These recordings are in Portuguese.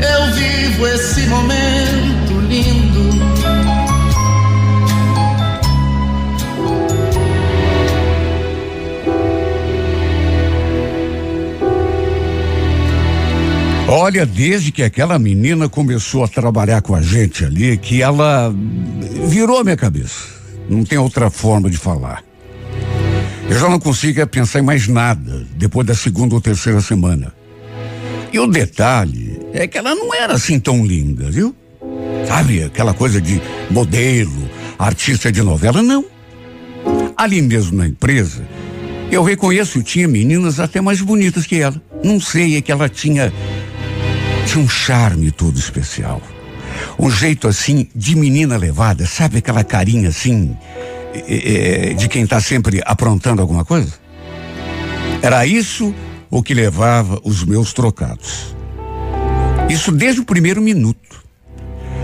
eu vivo esse momento lindo. Olha, desde que aquela menina começou a trabalhar com a gente ali, que ela virou a minha cabeça. Não tem outra forma de falar. Eu já não consigo pensar em mais nada depois da segunda ou terceira semana. E o detalhe é que ela não era assim tão linda, viu? Sabe, aquela coisa de modelo, artista de novela, não. Ali mesmo na empresa, eu reconheço tinha meninas até mais bonitas que ela. Não sei, é que ela tinha tinha um charme todo especial. Um jeito assim de menina levada, sabe aquela carinha assim é, de quem está sempre aprontando alguma coisa? Era isso o que levava os meus trocados. Isso desde o primeiro minuto.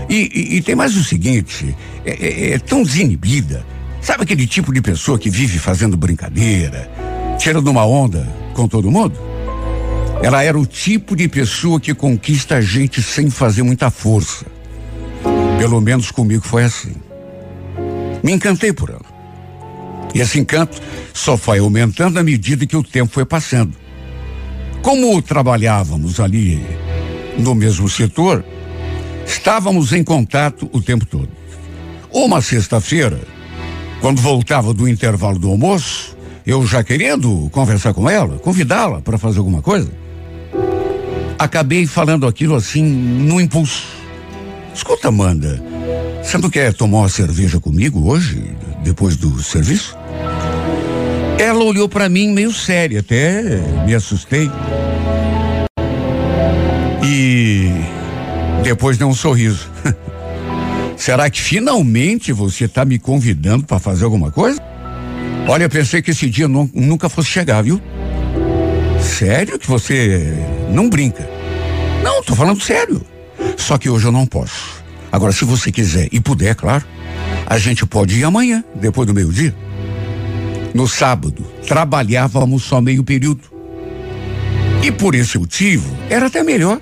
E, e, e tem mais o seguinte: é, é, é tão desinibida. Sabe aquele tipo de pessoa que vive fazendo brincadeira, tirando uma onda com todo mundo? Ela era o tipo de pessoa que conquista a gente sem fazer muita força. Pelo menos comigo foi assim. Me encantei por ela. E esse encanto só foi aumentando à medida que o tempo foi passando. Como trabalhávamos ali no mesmo setor, estávamos em contato o tempo todo. Uma sexta-feira, quando voltava do intervalo do almoço, eu já querendo conversar com ela, convidá-la para fazer alguma coisa, acabei falando aquilo assim no impulso. Escuta, Amanda, você não quer tomar uma cerveja comigo hoje, depois do serviço? Ela olhou para mim meio séria, até me assustei. E depois deu um sorriso. Será que finalmente você está me convidando para fazer alguma coisa? Olha, pensei que esse dia nunca fosse chegar, viu? Sério que você não brinca? Não, tô falando sério. Só que hoje eu não posso. Agora, se você quiser e puder, claro, a gente pode ir amanhã, depois do meio-dia. No sábado, trabalhávamos só meio período. E por esse motivo, era até melhor.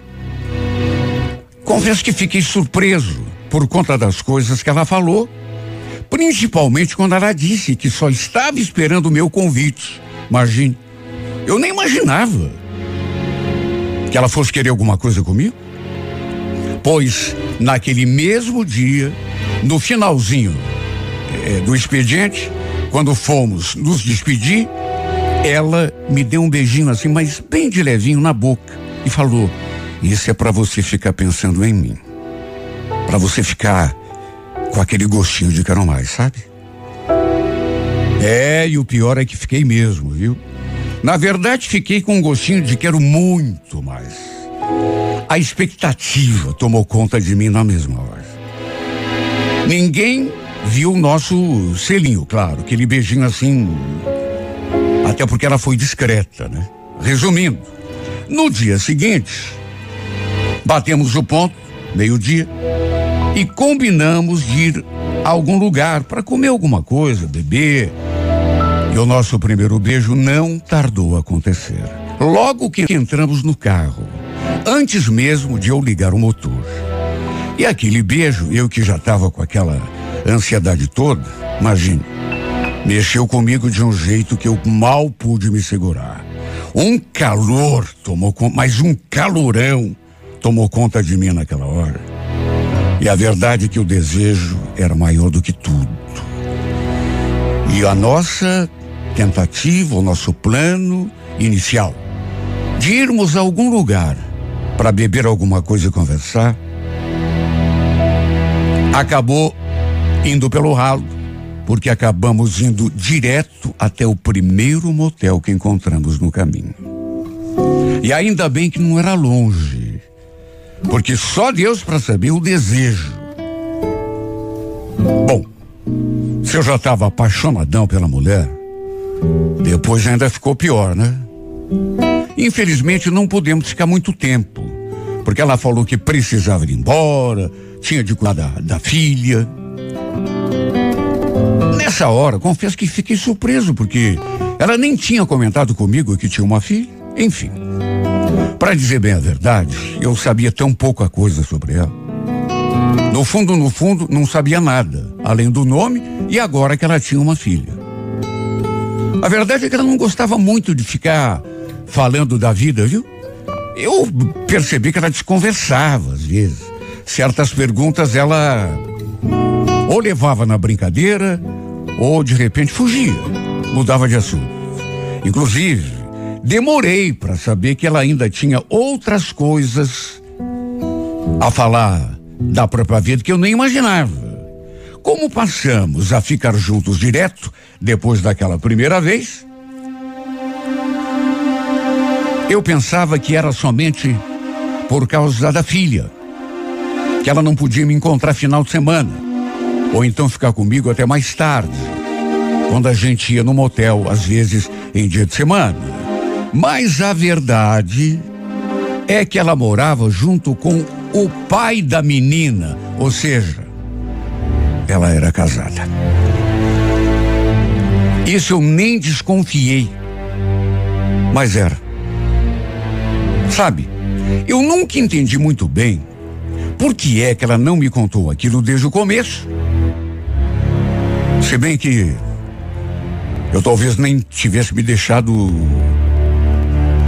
Confesso que fiquei surpreso por conta das coisas que ela falou. Principalmente quando ela disse que só estava esperando o meu convite. Imagine. Eu nem imaginava que ela fosse querer alguma coisa comigo. Pois, naquele mesmo dia, no finalzinho é, do expediente, quando fomos nos despedir, ela me deu um beijinho assim, mas bem de levinho na boca e falou: Isso é para você ficar pensando em mim. Para você ficar com aquele gostinho de quero mais, sabe? É, e o pior é que fiquei mesmo, viu? Na verdade, fiquei com um gostinho de quero muito mais. A expectativa tomou conta de mim na mesma hora. Ninguém viu o nosso selinho, claro, aquele beijinho assim. Até porque ela foi discreta, né? Resumindo, no dia seguinte, batemos o ponto, meio-dia, e combinamos de ir a algum lugar para comer alguma coisa, beber. E o nosso primeiro beijo não tardou a acontecer. Logo que entramos no carro, antes mesmo de eu ligar o motor. E aquele beijo, eu que já estava com aquela ansiedade toda, imagine, mexeu comigo de um jeito que eu mal pude me segurar. Um calor tomou conta, mas um calorão tomou conta de mim naquela hora. E a verdade é que o desejo era maior do que tudo. E a nossa tentativa, o nosso plano inicial de irmos a algum lugar para beber alguma coisa e conversar, acabou indo pelo ralo, porque acabamos indo direto até o primeiro motel que encontramos no caminho. E ainda bem que não era longe. porque só Deus para saber o desejo. Bom, se eu já estava apaixonadão pela mulher, depois ainda ficou pior, né? Infelizmente não podemos ficar muito tempo, porque ela falou que precisava ir embora, tinha de cuidar da, da filha. Nessa hora, confesso que fiquei surpreso, porque ela nem tinha comentado comigo que tinha uma filha. Enfim, para dizer bem a verdade, eu sabia tão pouca coisa sobre ela. No fundo, no fundo, não sabia nada, além do nome e agora que ela tinha uma filha. A verdade é que ela não gostava muito de ficar falando da vida, viu? Eu percebi que ela desconversava às vezes. Certas perguntas ela ou levava na brincadeira ou de repente fugia, mudava de assunto. Inclusive, demorei para saber que ela ainda tinha outras coisas a falar da própria vida que eu nem imaginava. Como passamos a ficar juntos direto depois daquela primeira vez, eu pensava que era somente por causa da filha, que ela não podia me encontrar final de semana, ou então ficar comigo até mais tarde, quando a gente ia no motel, às vezes em dia de semana. Mas a verdade é que ela morava junto com o pai da menina, ou seja, ela era casada. Isso eu nem desconfiei, mas era. Sabe, eu nunca entendi muito bem por que é que ela não me contou aquilo desde o começo. Se bem que eu talvez nem tivesse me deixado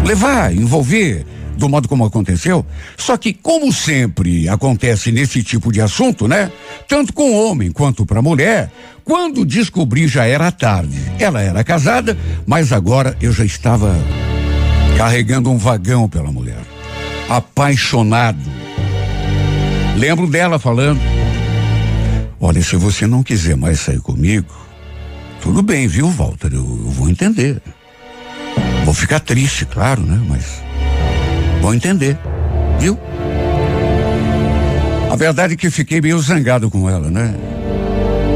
levar, envolver do modo como aconteceu. Só que, como sempre acontece nesse tipo de assunto, né? Tanto com homem quanto para mulher, quando descobri já era tarde. Ela era casada, mas agora eu já estava carregando um vagão pela mulher. Apaixonado. Lembro dela falando: Olha, se você não quiser mais sair comigo, tudo bem, viu, Walter? Eu, eu vou entender. Vou ficar triste, claro, né? Mas vou entender, viu? A verdade é que fiquei meio zangado com ela, né?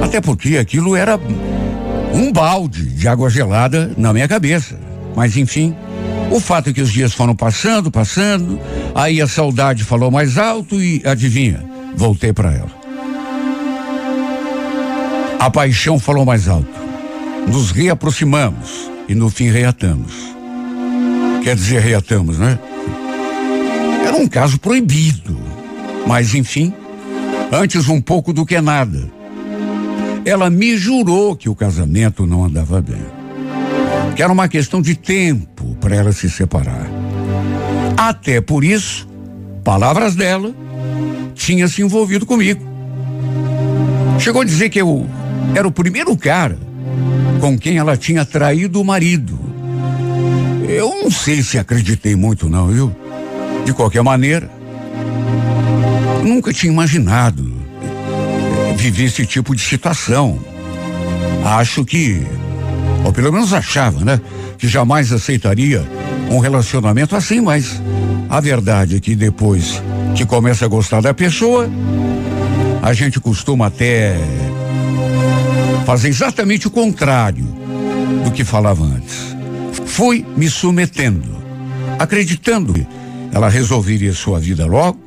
Até porque aquilo era um balde de água gelada na minha cabeça. Mas enfim, o fato é que os dias foram passando, passando, aí a saudade falou mais alto e adivinha, voltei para ela. A paixão falou mais alto. Nos reaproximamos e no fim reatamos. Quer dizer, reatamos, né? Era um caso proibido. Mas enfim, antes um pouco do que nada. Ela me jurou que o casamento não andava bem que era uma questão de tempo para ela se separar. Até por isso, palavras dela, tinha se envolvido comigo. Chegou a dizer que eu era o primeiro cara com quem ela tinha traído o marido. Eu não sei se acreditei muito, não, viu? De qualquer maneira, nunca tinha imaginado viver esse tipo de situação. Acho que ou pelo menos achava, né? Que jamais aceitaria um relacionamento assim, mas a verdade é que depois que começa a gostar da pessoa, a gente costuma até fazer exatamente o contrário do que falava antes. Fui me submetendo, acreditando que ela resolveria sua vida logo.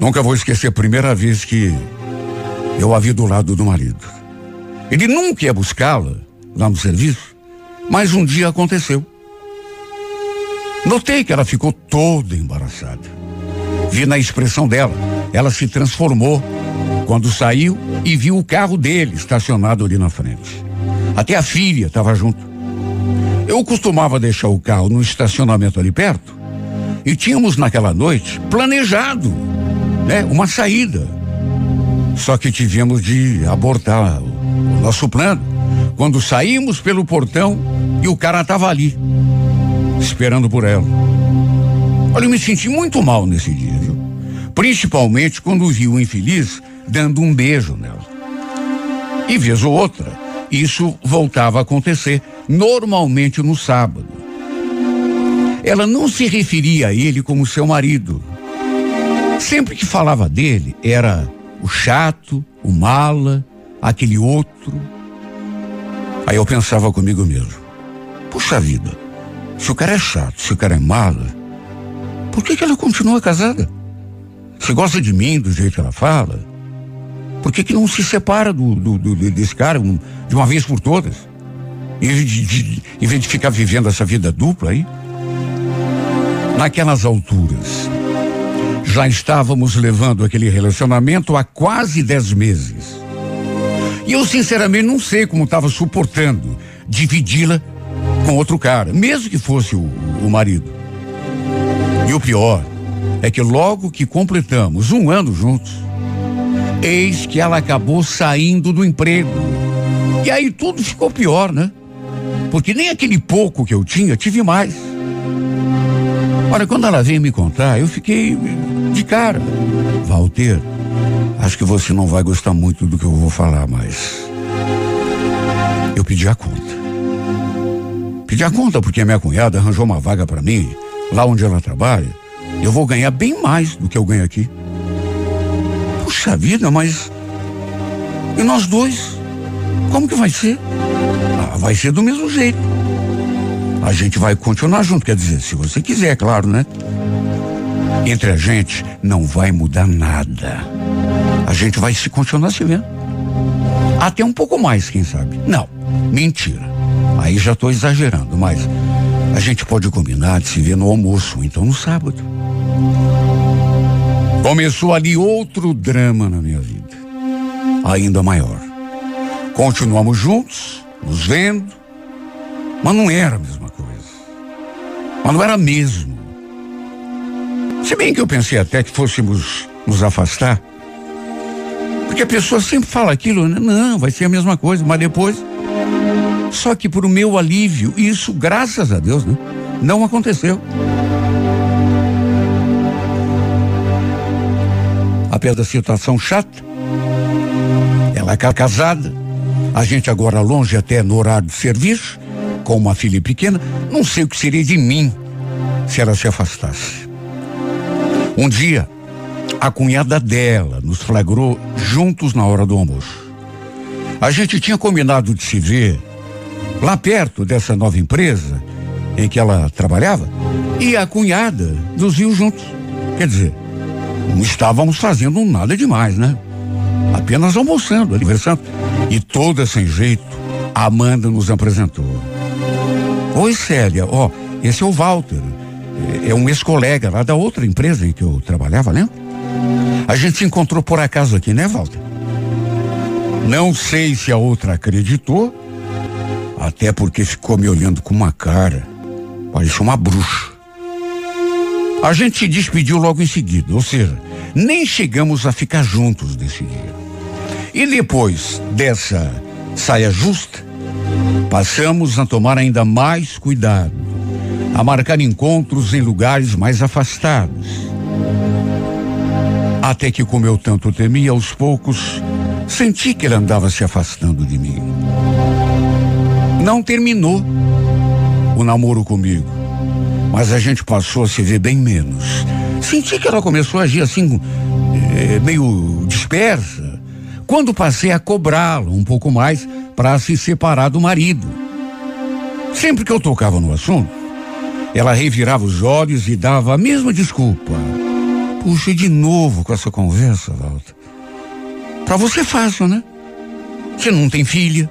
Nunca vou esquecer a primeira vez que eu a vi do lado do marido. Ele nunca ia buscá-la lá no serviço, mas um dia aconteceu. Notei que ela ficou toda embaraçada. Vi na expressão dela, ela se transformou quando saiu e viu o carro dele estacionado ali na frente. Até a filha estava junto. Eu costumava deixar o carro no estacionamento ali perto e tínhamos naquela noite planejado, né, uma saída. Só que tivemos de abortar o nosso plano quando saímos pelo portão e o cara estava ali, esperando por ela. Olha, eu me senti muito mal nesse dia, viu? Principalmente quando vi o infeliz dando um beijo nela. E vez ou outra, isso voltava a acontecer, normalmente no sábado. Ela não se referia a ele como seu marido, Sempre que falava dele, era o chato, o mala, aquele outro. Aí eu pensava comigo mesmo: puxa vida, se o cara é chato, se o cara é mala, por que, que ela continua casada? Se gosta de mim do jeito que ela fala, por que, que não se separa do, do, do desse cara um, de uma vez por todas? Em vez de, de, em vez de ficar vivendo essa vida dupla aí? Naquelas alturas, já estávamos levando aquele relacionamento há quase dez meses. E eu sinceramente não sei como estava suportando dividi-la com outro cara, mesmo que fosse o, o marido. E o pior é que logo que completamos um ano juntos, eis que ela acabou saindo do emprego. E aí tudo ficou pior, né? Porque nem aquele pouco que eu tinha, tive mais. Olha, quando ela veio me contar, eu fiquei de cara. Walter, acho que você não vai gostar muito do que eu vou falar, mas. Eu pedi a conta. Pedi a conta porque a minha cunhada arranjou uma vaga para mim, lá onde ela trabalha. Eu vou ganhar bem mais do que eu ganho aqui. Puxa vida, mas. E nós dois? Como que vai ser? Ah, vai ser do mesmo jeito. A gente vai continuar junto, quer dizer, se você quiser, claro, né? Entre a gente não vai mudar nada. A gente vai se continuar se vendo. Até um pouco mais, quem sabe. Não, mentira. Aí já estou exagerando, mas a gente pode combinar de se ver no almoço, então no sábado. Começou ali outro drama na minha vida, ainda maior. Continuamos juntos, nos vendo, mas não era a mesma coisa. Mas não era mesmo. Se bem que eu pensei até que fôssemos nos afastar, porque a pessoa sempre fala aquilo, né? não, vai ser a mesma coisa, mas depois. Só que por meu alívio, isso, graças a Deus, né? Não aconteceu. Apesar da situação chata, ela é casada, a gente agora longe até no horário de serviço, com uma filha pequena, não sei o que seria de mim se ela se afastasse. Um dia, a cunhada dela nos flagrou juntos na hora do almoço. A gente tinha combinado de se ver lá perto dessa nova empresa em que ela trabalhava e a cunhada nos viu juntos. Quer dizer, não estávamos fazendo nada demais, né? Apenas almoçando, conversando. E toda sem jeito, Amanda nos apresentou. Oi, Célia, ó, esse é o Walter. É, é um ex-colega lá da outra empresa em que eu trabalhava, lembra? A gente se encontrou por acaso aqui, né, Walter? Não sei se a outra acreditou, até porque ficou me olhando com uma cara. Parecia uma bruxa. A gente se despediu logo em seguida, ou seja, nem chegamos a ficar juntos desse dia. E depois dessa saia justa, Passamos a tomar ainda mais cuidado, a marcar encontros em lugares mais afastados. Até que, como eu tanto temia, aos poucos, senti que ele andava se afastando de mim. Não terminou o namoro comigo, mas a gente passou a se ver bem menos. Senti que ela começou a agir assim, eh, meio dispersa, quando passei a cobrá-lo um pouco mais para se separar do marido. Sempre que eu tocava no assunto, ela revirava os olhos e dava a mesma desculpa. Puxa, de novo com essa conversa, Walter. Para você é fácil, né? Você não tem filha.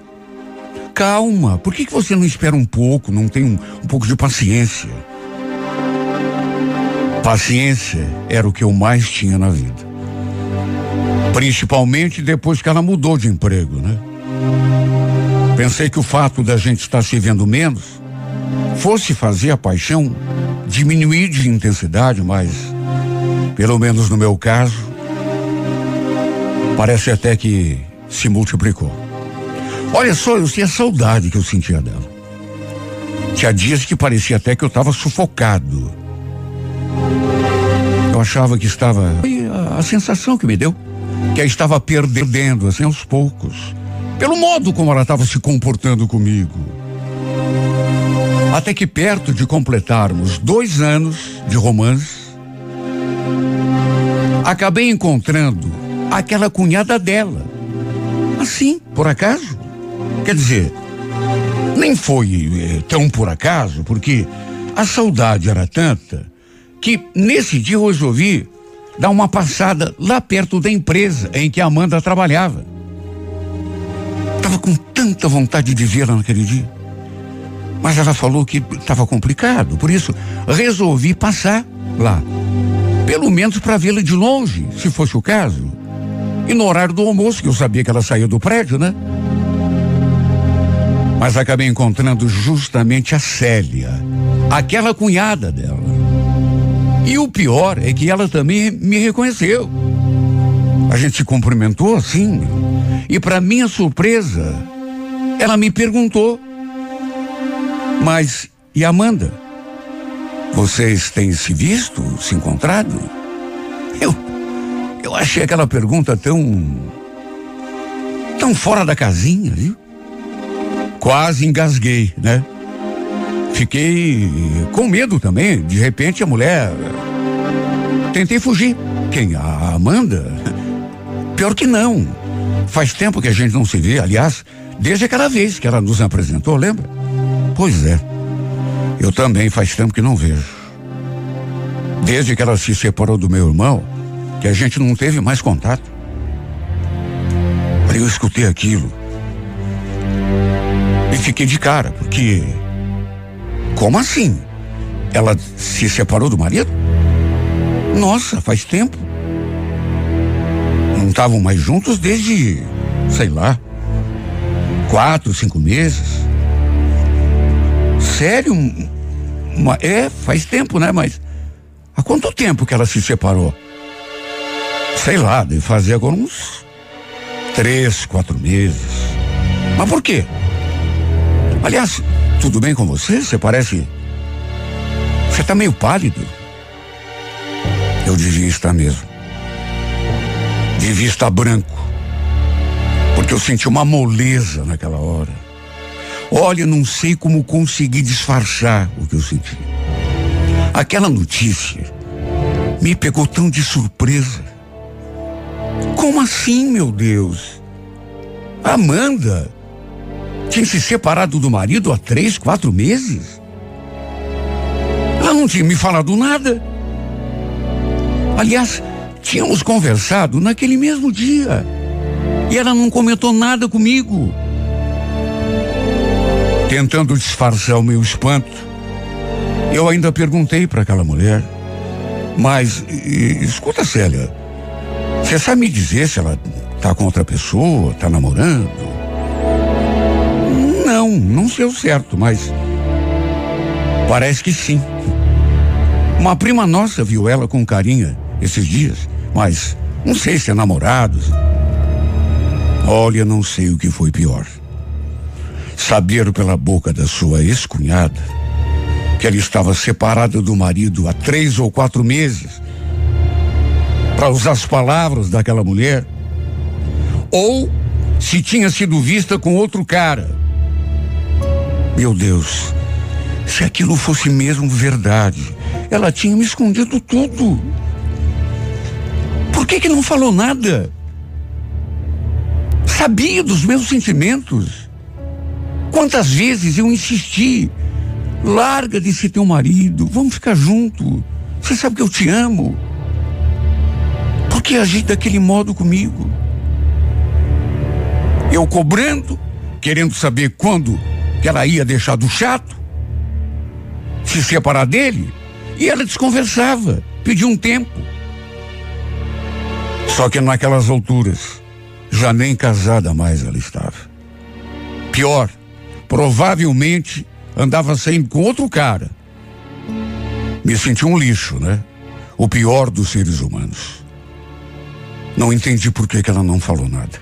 Calma, por que, que você não espera um pouco, não tem um, um pouco de paciência? Paciência era o que eu mais tinha na vida. Principalmente depois que ela mudou de emprego, né? Pensei que o fato da gente estar se vendo menos fosse fazer a paixão diminuir de intensidade, mas, pelo menos no meu caso, parece até que se multiplicou. Olha só, eu tinha saudade que eu sentia dela. Tinha dias que parecia até que eu estava sufocado. Achava que estava. A, a sensação que me deu, que eu estava perdendo, assim, aos poucos pelo modo como ela estava se comportando comigo. Até que perto de completarmos dois anos de romance, acabei encontrando aquela cunhada dela. Assim, por acaso. Quer dizer, nem foi eh, tão por acaso, porque a saudade era tanta que nesse dia eu resolvi dar uma passada lá perto da empresa em que a Amanda trabalhava. Tava com tanta vontade de vê-la naquele dia. Mas ela falou que estava complicado, por isso resolvi passar lá. Pelo menos para vê-la de longe, se fosse o caso. E no horário do almoço, que eu sabia que ela saía do prédio, né? Mas acabei encontrando justamente a Célia, aquela cunhada dela. E o pior é que ela também me reconheceu. A gente se cumprimentou assim. E para minha surpresa, ela me perguntou: Mas e Amanda? Vocês têm se visto, se encontrado? Eu, eu achei aquela pergunta tão. tão fora da casinha, viu? Quase engasguei, né? Fiquei com medo também. De repente a mulher. Tentei fugir. Quem? A Amanda? Pior que não. Faz tempo que a gente não se vê, aliás, desde aquela vez que ela nos apresentou, lembra? Pois é. Eu também faz tempo que não vejo. Desde que ela se separou do meu irmão, que a gente não teve mais contato. Aí eu escutei aquilo. E fiquei de cara, porque. Como assim? Ela se separou do marido? Nossa, faz tempo. Não estavam mais juntos desde, sei lá, quatro, cinco meses. Sério? É, faz tempo, né? Mas há quanto tempo que ela se separou? Sei lá, deve fazer agora uns três, quatro meses. Mas por quê? Aliás, tudo bem com você? Você parece. Você tá meio pálido. Eu devia estar mesmo. Devia estar branco. Porque eu senti uma moleza naquela hora. Olha, não sei como consegui disfarçar o que eu senti. Aquela notícia me pegou tão de surpresa. Como assim, meu Deus? Amanda tinha se separado do marido há três, quatro meses? Ela não tinha me falado nada. Aliás, tínhamos conversado naquele mesmo dia. E ela não comentou nada comigo. Tentando disfarçar o meu espanto, eu ainda perguntei para aquela mulher. Mas, e, escuta, Célia, você sabe me dizer se ela tá com outra pessoa, tá namorando? Não, sei o certo, mas parece que sim. Uma prima nossa viu ela com carinha esses dias, mas não sei se é namorados. Olha, não sei o que foi pior saber pela boca da sua ex-cunhada que ela estava separada do marido há três ou quatro meses, para usar as palavras daquela mulher, ou se tinha sido vista com outro cara. Meu Deus, se aquilo fosse mesmo verdade, ela tinha me escondido tudo. Por que que não falou nada? Sabia dos meus sentimentos. Quantas vezes eu insisti, larga de ser teu marido, vamos ficar junto. Você sabe que eu te amo. Por que agir daquele modo comigo? Eu cobrando, querendo saber quando que ela ia deixar do chato, se separar dele, e ela desconversava, pedia um tempo. Só que naquelas alturas, já nem casada mais ela estava. Pior, provavelmente andava saindo com outro cara. Me senti um lixo, né? O pior dos seres humanos. Não entendi por que, que ela não falou nada.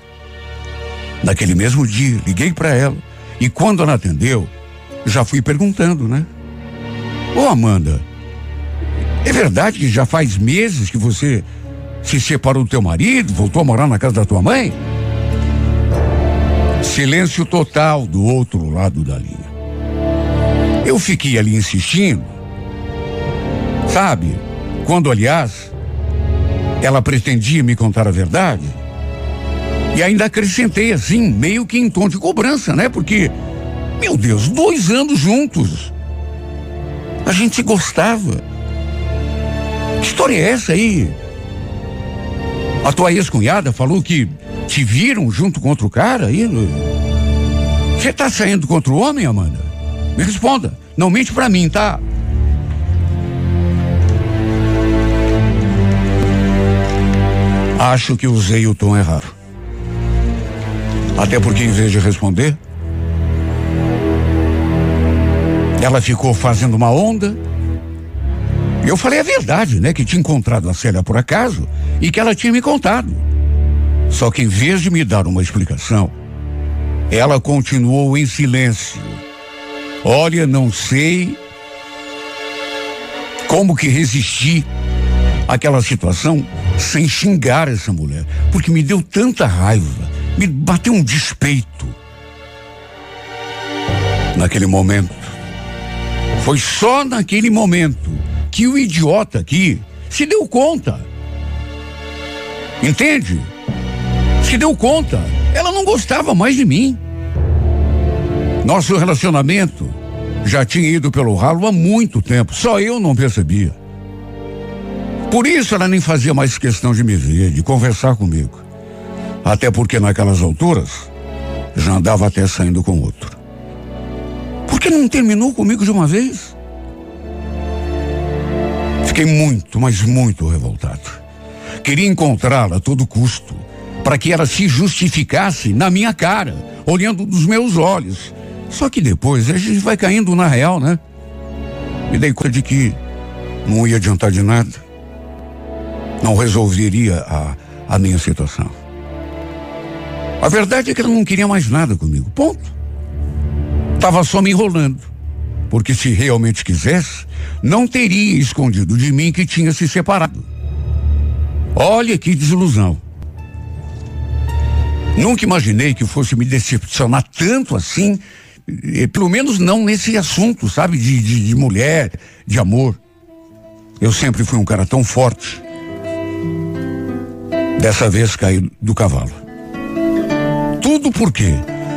Naquele mesmo dia, liguei para ela e quando ela atendeu, já fui perguntando, né? Ô Amanda, é verdade que já faz meses que você se separou do teu marido, voltou a morar na casa da tua mãe? Silêncio total do outro lado da linha. Eu fiquei ali insistindo. Sabe? Quando, aliás, Ela pretendia me contar a verdade. E ainda acrescentei assim, meio que em tom de cobrança, né? Porque, meu Deus, dois anos juntos. A gente se gostava. Que história é essa aí? A tua ex-cunhada falou que te viram junto com outro cara aí? Você tá saindo contra o homem, Amanda? Me responda. Não mente pra mim, tá? Acho que usei o tom errado. Até porque, em vez de responder, ela ficou fazendo uma onda. Eu falei a verdade, né? Que tinha encontrado a Célia por acaso e que ela tinha me contado. Só que, em vez de me dar uma explicação, ela continuou em silêncio. Olha, não sei como que resisti àquela situação sem xingar essa mulher, porque me deu tanta raiva, me bateu um despeito. Naquele momento, foi só naquele momento que o idiota aqui se deu conta. Entende? Se deu conta. Ela não gostava mais de mim. Nosso relacionamento já tinha ido pelo ralo há muito tempo, só eu não percebia. Por isso ela nem fazia mais questão de me ver, de conversar comigo. Até porque naquelas alturas já andava até saindo com outro. Por que não terminou comigo de uma vez? Fiquei muito, mas muito revoltado. Queria encontrá-la a todo custo, para que ela se justificasse na minha cara, olhando nos meus olhos. Só que depois a gente vai caindo na real, né? Me dei conta de que não ia adiantar de nada não resolveria a, a minha situação. A verdade é que ela não queria mais nada comigo. Ponto. Tava só me enrolando. Porque se realmente quisesse, não teria escondido de mim que tinha se separado. Olha que desilusão. Nunca imaginei que fosse me decepcionar tanto assim, pelo menos não nesse assunto, sabe, de, de, de mulher, de amor. Eu sempre fui um cara tão forte Dessa vez caí do cavalo. Tudo por quê?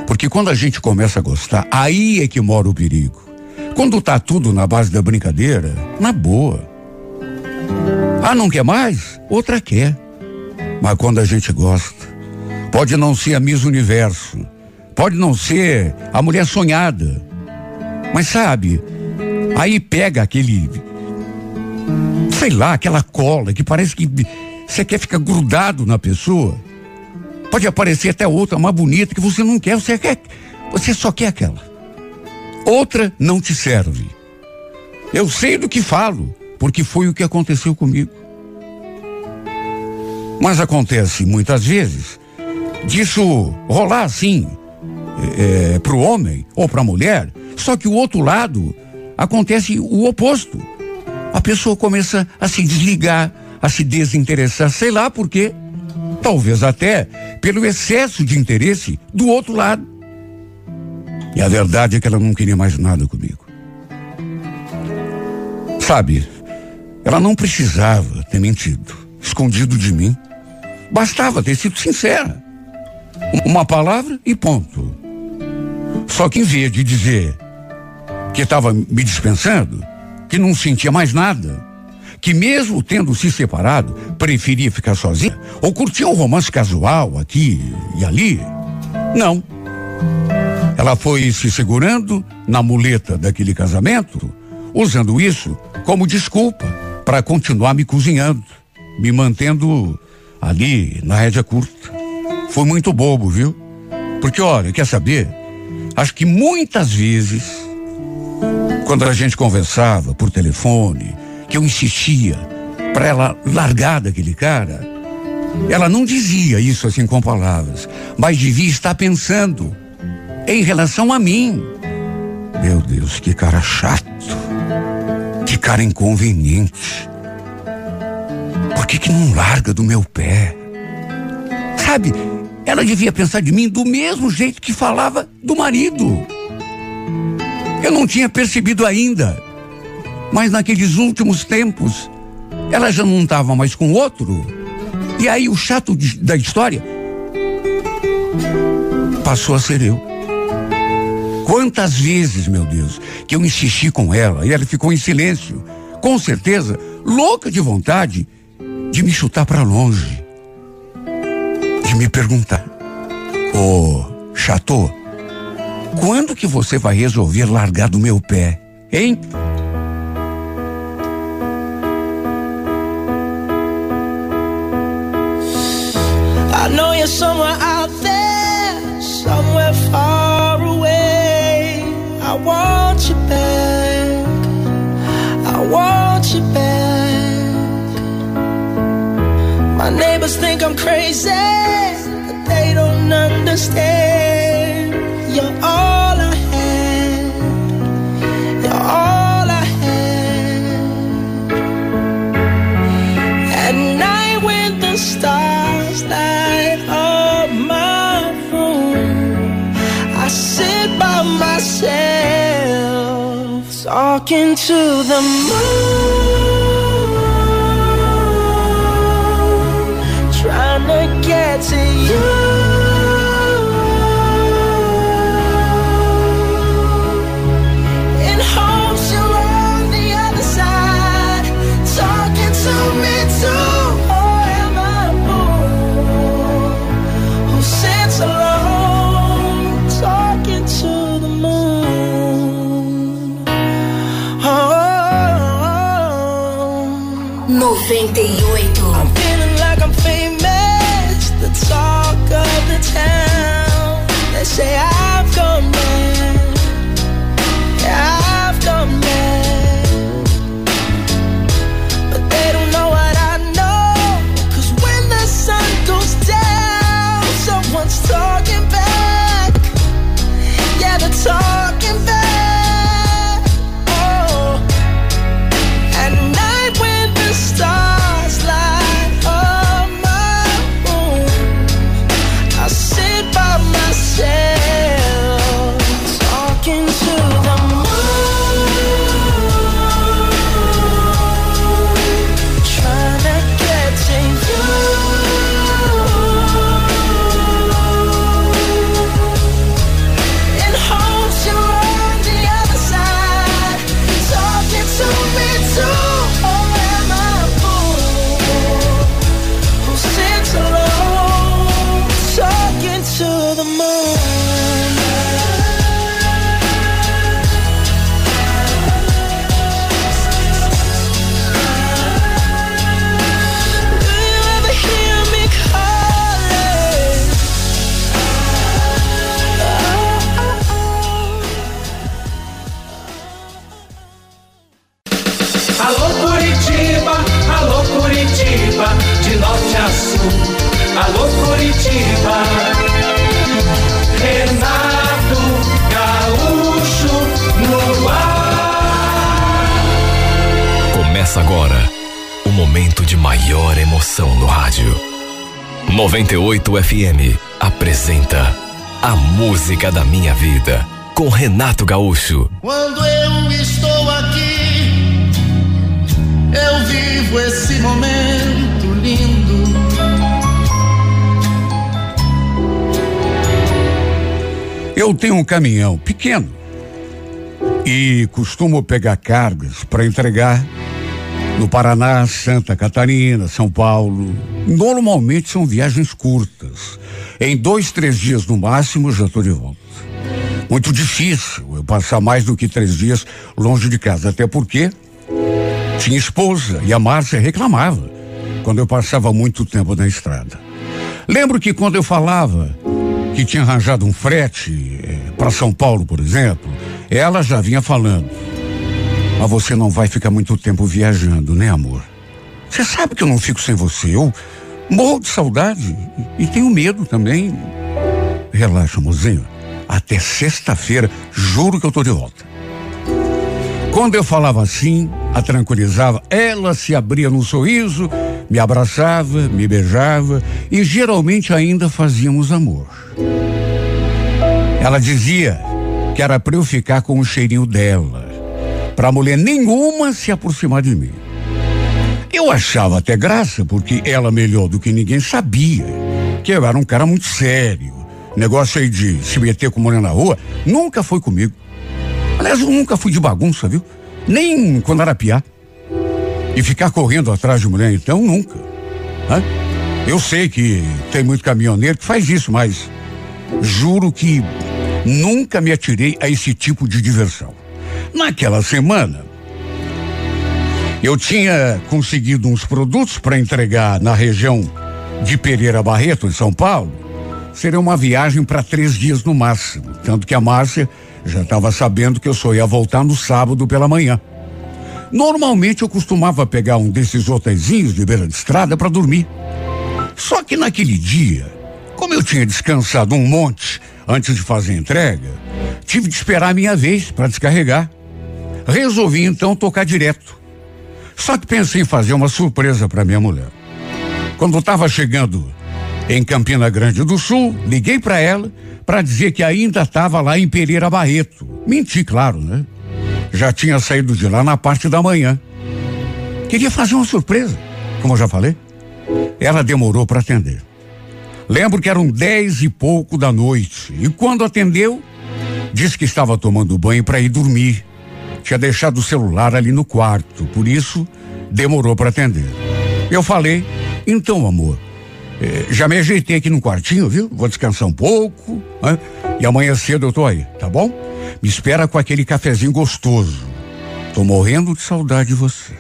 Porque quando a gente começa a gostar, aí é que mora o perigo. Quando tá tudo na base da brincadeira, na boa. Ah, não quer mais? Outra quer. Mas quando a gente gosta, pode não ser a Miss Universo, pode não ser a mulher sonhada. Mas sabe, aí pega aquele. Sei lá, aquela cola que parece que você quer ficar grudado na pessoa? Pode aparecer até outra mais bonita que você não quer, você quer, você só quer aquela. Outra não te serve. Eu sei do que falo, porque foi o que aconteceu comigo. Mas acontece muitas vezes disso rolar assim é, para o homem ou para a mulher, só que o outro lado acontece o oposto. A pessoa começa a se desligar, a se desinteressar, sei lá por quê. Talvez até pelo excesso de interesse do outro lado. E a verdade é que ela não queria mais nada comigo. Sabe, ela não precisava ter mentido, escondido de mim. Bastava ter sido sincera. Uma palavra e ponto. Só que em vez de dizer que estava me dispensando, que não sentia mais nada, que mesmo tendo se separado, preferia ficar sozinha ou curtir um romance casual aqui e ali. Não. Ela foi se segurando na muleta daquele casamento, usando isso como desculpa para continuar me cozinhando, me mantendo ali na rédea curta. Foi muito bobo, viu? Porque, olha, quer saber? Acho que muitas vezes, quando a gente conversava por telefone, que eu insistia para ela largar daquele cara, ela não dizia isso assim com palavras, mas devia estar pensando em relação a mim. Meu Deus, que cara chato. Que cara inconveniente. Por que que não larga do meu pé? Sabe, ela devia pensar de mim do mesmo jeito que falava do marido. Eu não tinha percebido ainda mas naqueles últimos tempos, ela já não estava mais com outro. E aí o chato de, da história passou a ser eu. Quantas vezes, meu Deus, que eu insisti com ela e ela ficou em silêncio, com certeza, louca de vontade de me chutar para longe, de me perguntar: Ô, oh, chato, quando que você vai resolver largar do meu pé, hein? Think I'm crazy, but they don't understand. You're all I had. You're all I had. At night when the stars light up my room, I sit by myself talking to the moon, Gaúcho. Quando eu estou aqui, eu vivo esse momento lindo. Eu tenho um caminhão pequeno e costumo pegar cargas para entregar no Paraná, Santa Catarina, São Paulo. Normalmente são viagens curtas. Em dois, três dias no máximo já estou de volta. Muito difícil eu passar mais do que três dias longe de casa, até porque tinha esposa e a Márcia reclamava quando eu passava muito tempo na estrada. Lembro que quando eu falava que tinha arranjado um frete para São Paulo, por exemplo, ela já vinha falando. Mas você não vai ficar muito tempo viajando, né, amor? Você sabe que eu não fico sem você. Eu morro de saudade e tenho medo também. Relaxa, mozinho. Até sexta-feira, juro que eu tô de volta. Quando eu falava assim, a tranquilizava, ela se abria num sorriso, me abraçava, me beijava e geralmente ainda fazíamos amor. Ela dizia que era para eu ficar com o cheirinho dela, para mulher nenhuma se aproximar de mim. Eu achava até graça, porque ela, melhor do que ninguém, sabia que eu era um cara muito sério. Negócio aí de se meter com mulher na rua, nunca foi comigo. Aliás, eu nunca fui de bagunça, viu? Nem quando era piá. E ficar correndo atrás de mulher, então, nunca. Hã? Eu sei que tem muito caminhoneiro que faz isso, mas juro que nunca me atirei a esse tipo de diversão. Naquela semana, eu tinha conseguido uns produtos para entregar na região de Pereira Barreto, em São Paulo. Seria uma viagem para três dias no máximo. Tanto que a Márcia já estava sabendo que eu só ia voltar no sábado pela manhã. Normalmente eu costumava pegar um desses hotéisinhos de beira de estrada para dormir. Só que naquele dia, como eu tinha descansado um monte antes de fazer a entrega, tive de esperar a minha vez para descarregar. Resolvi então tocar direto. Só que pensei em fazer uma surpresa para minha mulher. Quando estava chegando em Campina Grande do Sul, liguei para ela para dizer que ainda estava lá em Pereira Barreto. Menti, claro, né? Já tinha saído de lá na parte da manhã. Queria fazer uma surpresa, como eu já falei. Ela demorou para atender. Lembro que eram dez e pouco da noite. E quando atendeu, disse que estava tomando banho para ir dormir. Tinha deixado o celular ali no quarto, por isso demorou para atender. Eu falei, então, amor, eh, já me ajeitei aqui no quartinho, viu? Vou descansar um pouco, né? E amanhã cedo eu tô aí, tá bom? Me espera com aquele cafezinho gostoso. Tô morrendo de saudade de você.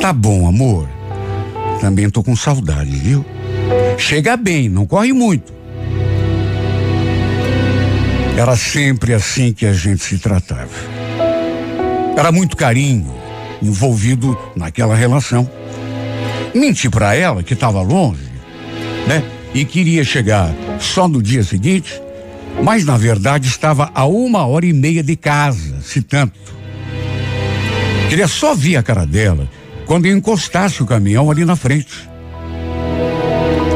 Tá bom, amor. Também tô com saudade, viu? Chega bem, não corre muito. Era sempre assim que a gente se tratava. Era muito carinho envolvido naquela relação. Menti para ela que estava longe, né? E queria chegar só no dia seguinte, mas na verdade estava a uma hora e meia de casa, se tanto. Queria só ver a cara dela quando encostasse o caminhão ali na frente.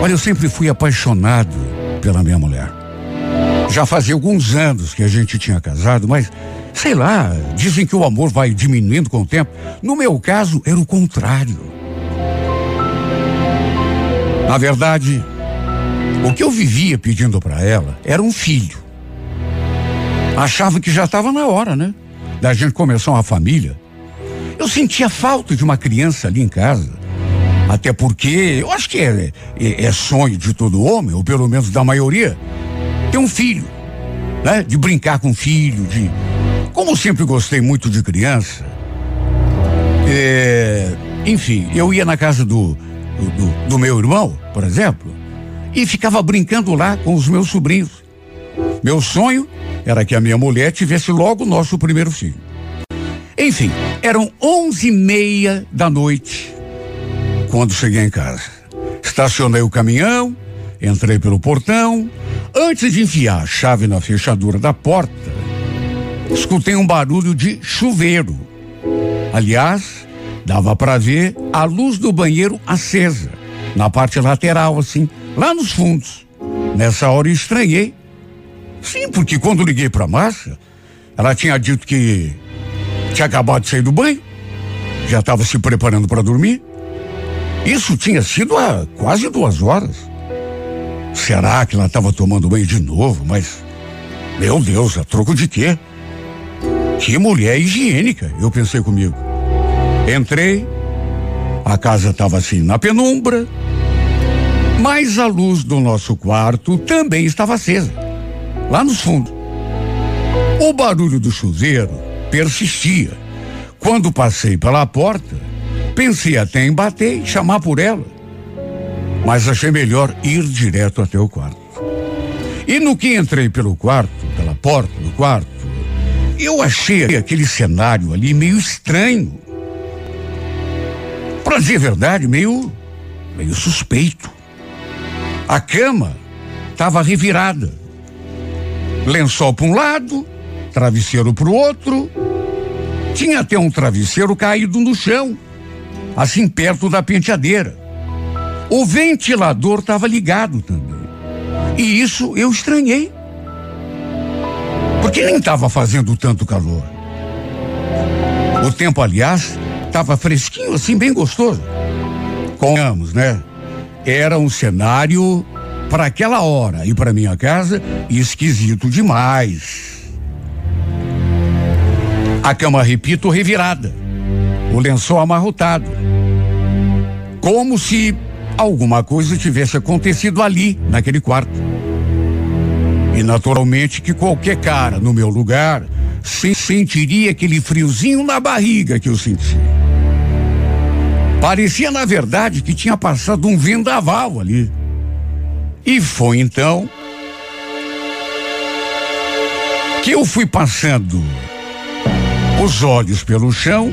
Olha, eu sempre fui apaixonado pela minha mulher. Já fazia alguns anos que a gente tinha casado, mas sei lá, dizem que o amor vai diminuindo com o tempo. No meu caso, era o contrário. Na verdade, o que eu vivia pedindo para ela era um filho. Achava que já estava na hora, né? Da gente começar uma família. Eu sentia falta de uma criança ali em casa. Até porque eu acho que é, é, é sonho de todo homem, ou pelo menos da maioria, ter um filho, né? De brincar com filho, de. Como sempre gostei muito de criança, é, enfim, eu ia na casa do, do, do, meu irmão, por exemplo, e ficava brincando lá com os meus sobrinhos. Meu sonho era que a minha mulher tivesse logo nosso primeiro filho. Enfim, eram onze e meia da noite quando cheguei em casa. Estacionei o caminhão, entrei pelo portão. Antes de enfiar a chave na fechadura da porta, escutei um barulho de chuveiro. Aliás, dava para ver a luz do banheiro acesa, na parte lateral, assim, lá nos fundos. Nessa hora eu estranhei. Sim, porque quando liguei para Márcia, ela tinha dito que tinha acabado de sair do banho, já estava se preparando para dormir. Isso tinha sido há quase duas horas. Será que ela estava tomando banho de novo? Mas, meu Deus, a troco de quê? Que mulher higiênica, eu pensei comigo. Entrei, a casa estava assim na penumbra, mas a luz do nosso quarto também estava acesa, lá nos fundos. O barulho do chuveiro persistia. Quando passei pela porta, pensei até em bater e chamar por ela. Mas achei melhor ir direto até o quarto. E no que entrei pelo quarto, pela porta do quarto, eu achei aquele cenário ali meio estranho. Para dizer a verdade, meio, meio suspeito. A cama estava revirada. Lençol para um lado, travesseiro para o outro. Tinha até um travesseiro caído no chão, assim perto da penteadeira. O ventilador estava ligado também. E isso eu estranhei. Porque nem estava fazendo tanto calor. O tempo, aliás, Tava fresquinho assim, bem gostoso. Conhamos, né? Era um cenário para aquela hora e para minha casa esquisito demais. A cama, repito, revirada. O lençol amarrotado. Como se alguma coisa tivesse acontecido ali, naquele quarto. E naturalmente que qualquer cara no meu lugar se sentiria aquele friozinho na barriga que eu senti. Parecia, na verdade, que tinha passado um vendaval ali. E foi então que eu fui passando os olhos pelo chão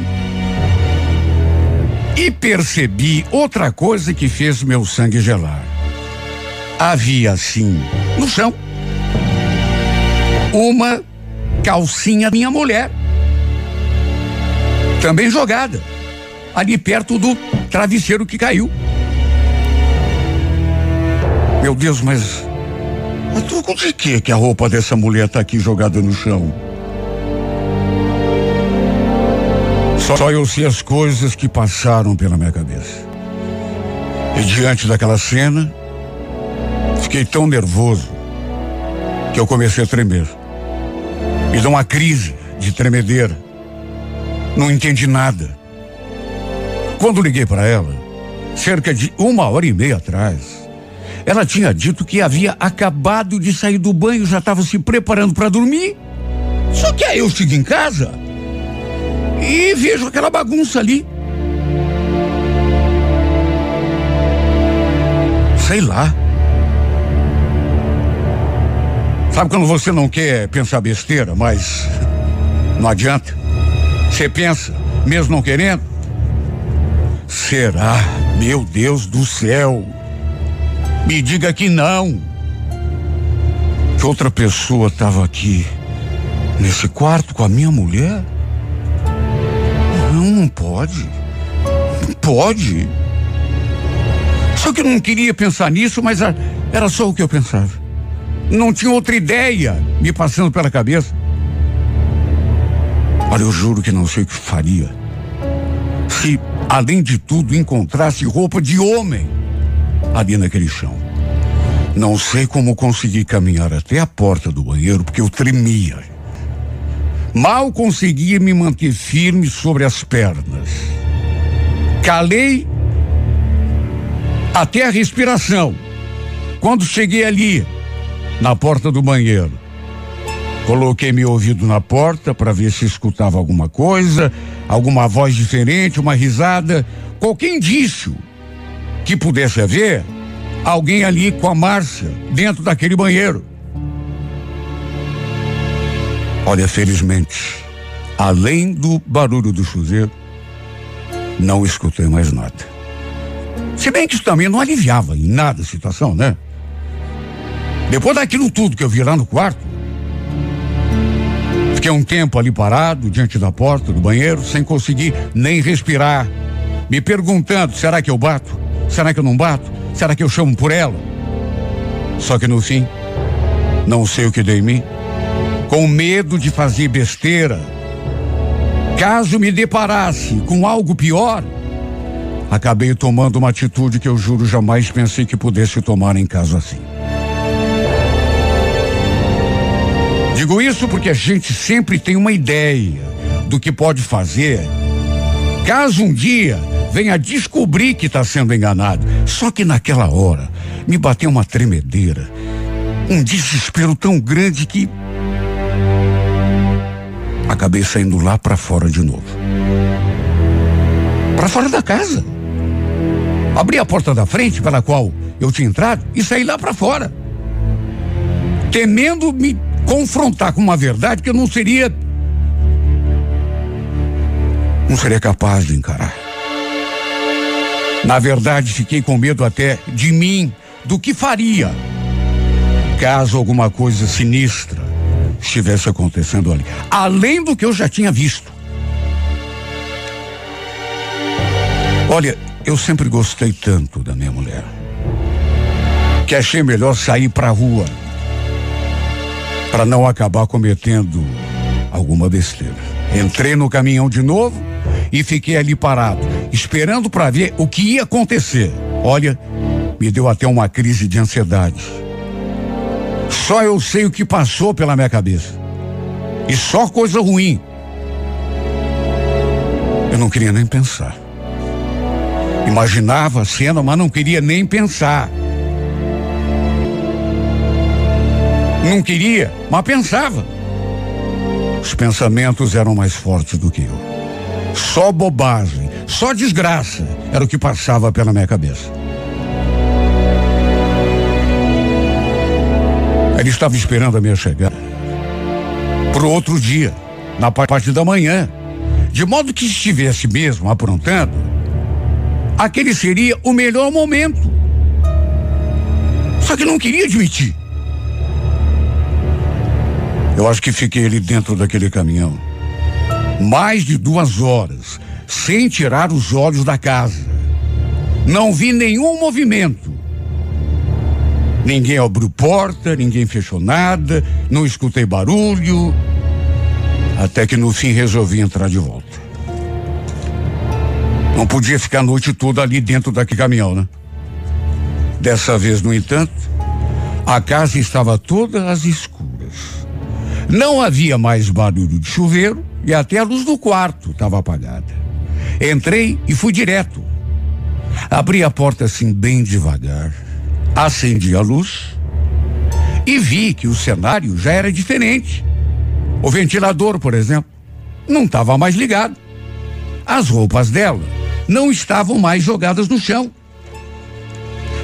e percebi outra coisa que fez meu sangue gelar. Havia assim, no chão, uma calcinha minha mulher. Também jogada. Ali perto do travesseiro que caiu. Meu Deus, mas. A troco de que que a roupa dessa mulher tá aqui jogada no chão? Só, só eu sei as coisas que passaram pela minha cabeça. E diante daquela cena, fiquei tão nervoso que eu comecei a tremer. Me deu uma crise de tremedeira. Não entendi nada. Quando liguei para ela, cerca de uma hora e meia atrás, ela tinha dito que havia acabado de sair do banho, já estava se preparando para dormir. Só que aí eu chego em casa e vejo aquela bagunça ali. Sei lá. Sabe quando você não quer pensar besteira, mas não adianta. Você pensa, mesmo não querendo? Será? Meu Deus do céu. Me diga que não. Que outra pessoa estava aqui nesse quarto com a minha mulher? Não, não pode. Não pode. Só que eu não queria pensar nisso, mas era só o que eu pensava. Não tinha outra ideia me passando pela cabeça. Olha, eu juro que não sei o que faria. Se, além de tudo, encontrasse roupa de homem ali naquele chão. Não sei como consegui caminhar até a porta do banheiro porque eu tremia. Mal conseguia me manter firme sobre as pernas. Calei até a respiração. Quando cheguei ali, na porta do banheiro. Coloquei meu ouvido na porta para ver se escutava alguma coisa, alguma voz diferente, uma risada, qualquer indício que pudesse haver alguém ali com a Márcia dentro daquele banheiro. Olha, felizmente, além do barulho do chuveiro, não escutei mais nada. Se bem que isso também não aliviava em nada a situação, né? Depois daquilo tudo que eu vi lá no quarto, fiquei um tempo ali parado, diante da porta do banheiro, sem conseguir nem respirar, me perguntando: será que eu bato? Será que eu não bato? Será que eu chamo por ela? Só que no fim, não sei o que dei em mim, com medo de fazer besteira. Caso me deparasse com algo pior, acabei tomando uma atitude que eu juro jamais pensei que pudesse tomar em caso assim. Digo isso porque a gente sempre tem uma ideia do que pode fazer. Caso um dia venha descobrir que está sendo enganado. Só que naquela hora me bateu uma tremedeira, um desespero tão grande que acabei saindo lá para fora de novo. Para fora da casa. Abri a porta da frente pela qual eu tinha entrado e saí lá para fora. Temendo me confrontar com uma verdade que eu não seria. Não seria capaz de encarar. Na verdade, fiquei com medo até de mim, do que faria caso alguma coisa sinistra estivesse acontecendo ali. Além do que eu já tinha visto. Olha, eu sempre gostei tanto da minha mulher que achei melhor sair pra rua para não acabar cometendo alguma besteira. Entrei no caminhão de novo e fiquei ali parado, esperando para ver o que ia acontecer. Olha, me deu até uma crise de ansiedade. Só eu sei o que passou pela minha cabeça. E só coisa ruim. Eu não queria nem pensar. Imaginava a cena, mas não queria nem pensar. Não queria, mas pensava. Os pensamentos eram mais fortes do que eu. Só bobagem, só desgraça era o que passava pela minha cabeça. Ele estava esperando a minha chegada para o outro dia, na parte da manhã, de modo que estivesse mesmo aprontando, aquele seria o melhor momento. Só que não queria admitir. Eu acho que fiquei ali dentro daquele caminhão mais de duas horas, sem tirar os olhos da casa. Não vi nenhum movimento. Ninguém abriu porta, ninguém fechou nada, não escutei barulho. Até que no fim resolvi entrar de volta. Não podia ficar a noite toda ali dentro daquele caminhão, né? Dessa vez, no entanto, a casa estava toda às escuras. Não havia mais barulho de chuveiro e até a luz do quarto estava apagada. Entrei e fui direto. Abri a porta assim bem devagar, acendi a luz e vi que o cenário já era diferente. O ventilador, por exemplo, não estava mais ligado. As roupas dela não estavam mais jogadas no chão,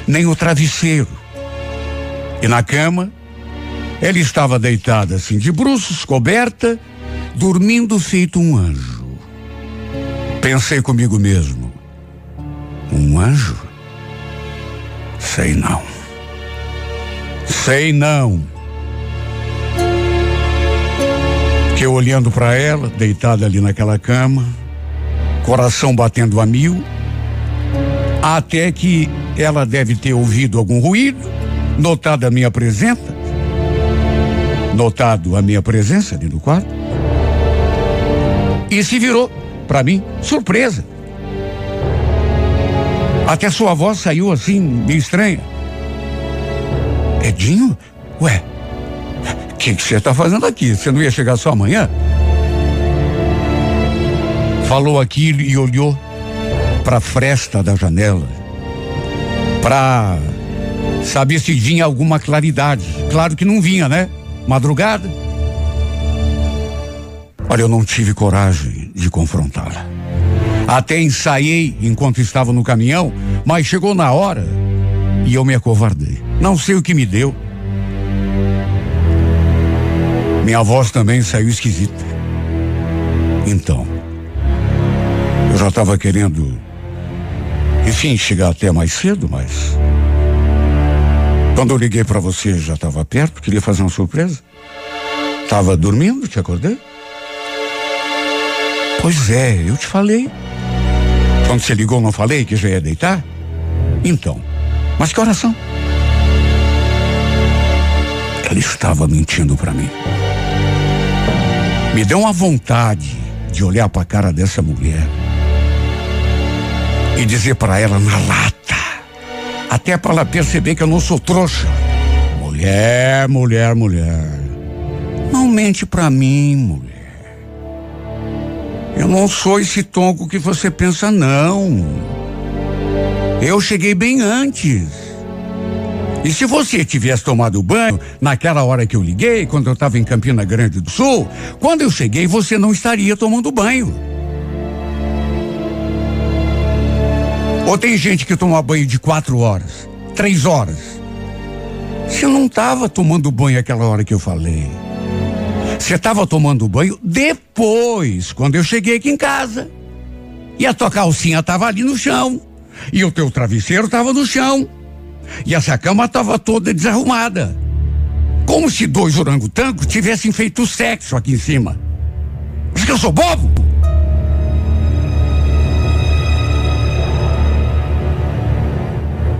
nem o travesseiro. E na cama, ela estava deitada assim de bruços, coberta dormindo feito um anjo. Pensei comigo mesmo: um anjo? Sei não. Sei não. Que eu olhando para ela, deitada ali naquela cama, coração batendo a mil, até que ela deve ter ouvido algum ruído, notado a minha presença, notado a minha presença ali no quarto, e se virou para mim, surpresa. Até sua voz saiu assim, meio estranha. Edinho? Ué, o que você está fazendo aqui? Você não ia chegar só amanhã? Falou aquilo e olhou para a fresta da janela. Para saber se vinha alguma claridade. Claro que não vinha, né? Madrugada. Olha, eu não tive coragem de confrontá-la. Até ensaiei enquanto estava no caminhão, mas chegou na hora e eu me acovardei. Não sei o que me deu. Minha voz também saiu esquisita. Então, eu já estava querendo, enfim, chegar até mais cedo, mas. Quando eu liguei para você, já estava perto, queria fazer uma surpresa. Tava dormindo, te acordei? Pois é, eu te falei. Quando você ligou, não falei que já ia deitar? Então, mas que oração? Ela estava mentindo para mim. Me deu uma vontade de olhar para a cara dessa mulher e dizer para ela na lata, até para ela perceber que eu não sou trouxa. Mulher, mulher, mulher. Não mente para mim, mulher. Eu não sou esse tonco que você pensa, não. Eu cheguei bem antes. E se você tivesse tomado banho naquela hora que eu liguei, quando eu estava em Campina Grande do Sul, quando eu cheguei você não estaria tomando banho. Ou tem gente que toma banho de quatro horas, três horas. Você não estava tomando banho aquela hora que eu falei. Você estava tomando banho depois, quando eu cheguei aqui em casa. E a tua calcinha estava ali no chão. E o teu travesseiro estava no chão. E essa cama estava toda desarrumada. Como se dois orangotangos tivessem feito sexo aqui em cima. Acho que eu sou bobo?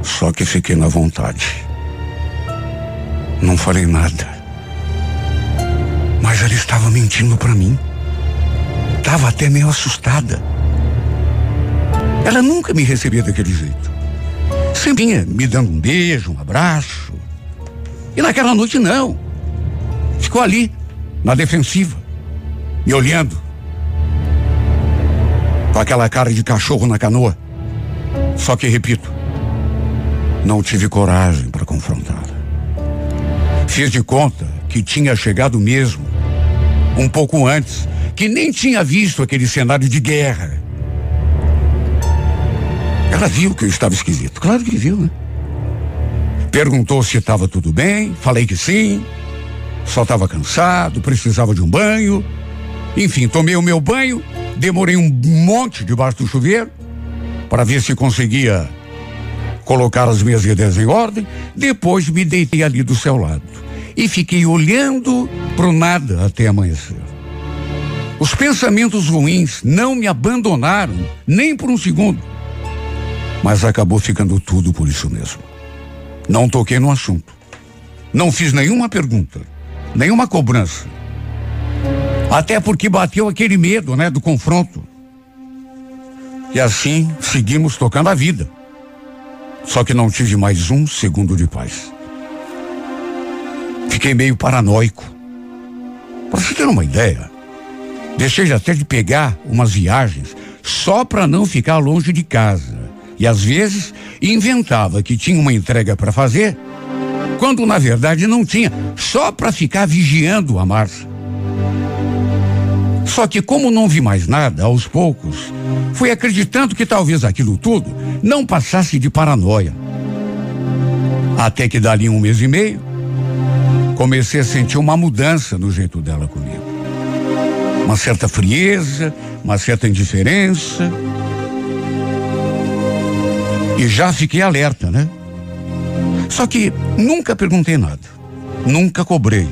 Só que fiquei na vontade. Não falei nada. Mas ela estava mentindo para mim. Estava até meio assustada. Ela nunca me recebia daquele jeito. Sempre vinha me dando um beijo, um abraço. E naquela noite não. Ficou ali, na defensiva, me olhando. Com aquela cara de cachorro na canoa. Só que, repito, não tive coragem para confrontá-la. Fiz de conta que tinha chegado mesmo, um pouco antes, que nem tinha visto aquele cenário de guerra. Ela viu que eu estava esquisito. Claro que viu, né? Perguntou se estava tudo bem, falei que sim. Só estava cansado, precisava de um banho. Enfim, tomei o meu banho, demorei um monte debaixo do chuveiro para ver se conseguia colocar as minhas ideias em ordem. Depois me deitei ali do seu lado e fiquei olhando pro nada até amanhecer. Os pensamentos ruins não me abandonaram nem por um segundo. Mas acabou ficando tudo por isso mesmo. Não toquei no assunto. Não fiz nenhuma pergunta, nenhuma cobrança. Até porque bateu aquele medo, né, do confronto. E assim seguimos tocando a vida. Só que não tive mais um segundo de paz. Fiquei meio paranoico. Para você ter uma ideia, deixei até de pegar umas viagens só para não ficar longe de casa. E às vezes inventava que tinha uma entrega para fazer, quando na verdade não tinha, só para ficar vigiando a Márcia. Só que como não vi mais nada, aos poucos, fui acreditando que talvez aquilo tudo não passasse de paranoia. Até que dali um mês e meio, comecei a sentir uma mudança no jeito dela comigo. Uma certa frieza, uma certa indiferença. E já fiquei alerta, né? Só que nunca perguntei nada. Nunca cobrei.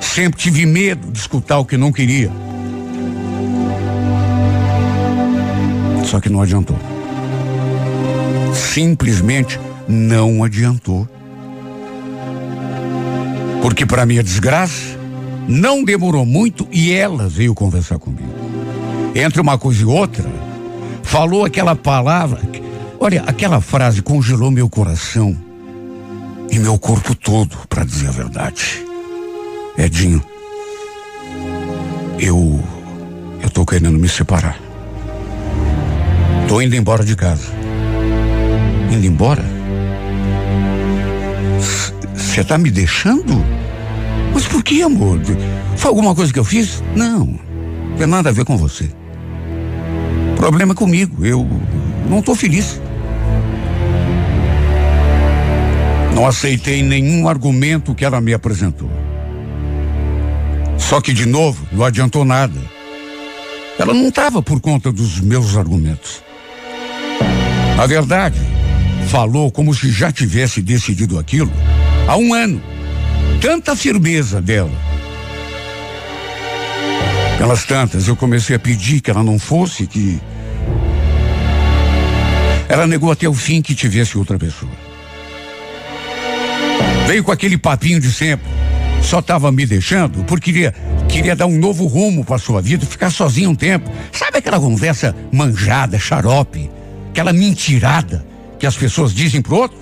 Sempre tive medo de escutar o que não queria. Só que não adiantou. Simplesmente não adiantou. Porque, para minha desgraça, não demorou muito e ela veio conversar comigo. Entre uma coisa e outra, falou aquela palavra. Olha, aquela frase congelou meu coração e meu corpo todo, para dizer a verdade. Edinho, eu. Eu tô querendo me separar. Tô indo embora de casa. Indo embora? Você tá me deixando? Mas por que, amor? Foi alguma coisa que eu fiz? Não. Não tem nada a ver com você. Problema é comigo. Eu não tô feliz. Não aceitei nenhum argumento que ela me apresentou. Só que, de novo, não adiantou nada. Ela não estava por conta dos meus argumentos. Na verdade, falou como se já tivesse decidido aquilo há um ano. Tanta firmeza dela. Pelas tantas, eu comecei a pedir que ela não fosse, que. Ela negou até o fim que tivesse outra pessoa. Veio com aquele papinho de sempre. Só estava me deixando porque queria, queria dar um novo rumo para sua vida, ficar sozinho um tempo. Sabe aquela conversa manjada, xarope? Aquela mentirada que as pessoas dizem pro outro?